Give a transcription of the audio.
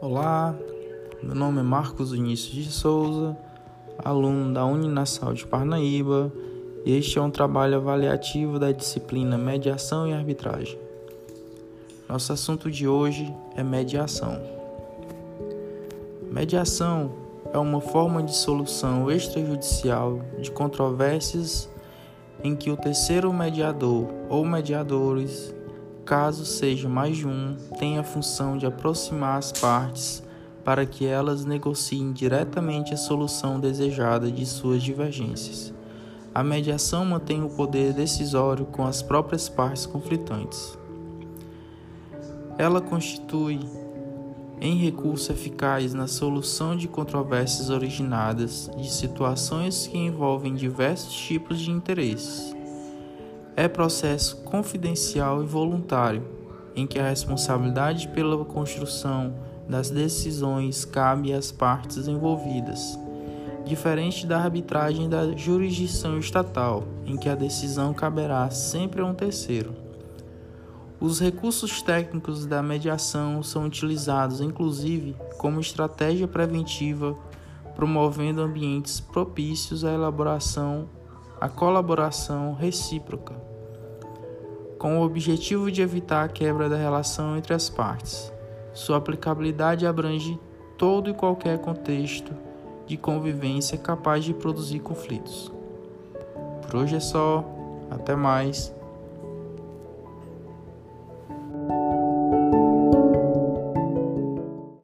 Olá, meu nome é Marcos Vinícius de Souza, aluno da Uninasal de Parnaíba, e este é um trabalho avaliativo da disciplina Mediação e Arbitragem. Nosso assunto de hoje é mediação. Mediação é uma forma de solução extrajudicial de controvérsias em que o terceiro mediador ou mediadores caso seja mais de um, tem a função de aproximar as partes para que elas negociem diretamente a solução desejada de suas divergências. A mediação mantém o poder decisório com as próprias partes conflitantes. Ela constitui em recurso eficaz na solução de controvérsias originadas de situações que envolvem diversos tipos de interesses é processo confidencial e voluntário, em que a responsabilidade pela construção das decisões cabe às partes envolvidas, diferente da arbitragem da jurisdição estatal, em que a decisão caberá sempre a um terceiro. Os recursos técnicos da mediação são utilizados, inclusive, como estratégia preventiva, promovendo ambientes propícios à elaboração, à colaboração recíproca com o objetivo de evitar a quebra da relação entre as partes. Sua aplicabilidade abrange todo e qualquer contexto de convivência capaz de produzir conflitos. Por hoje é só, até mais.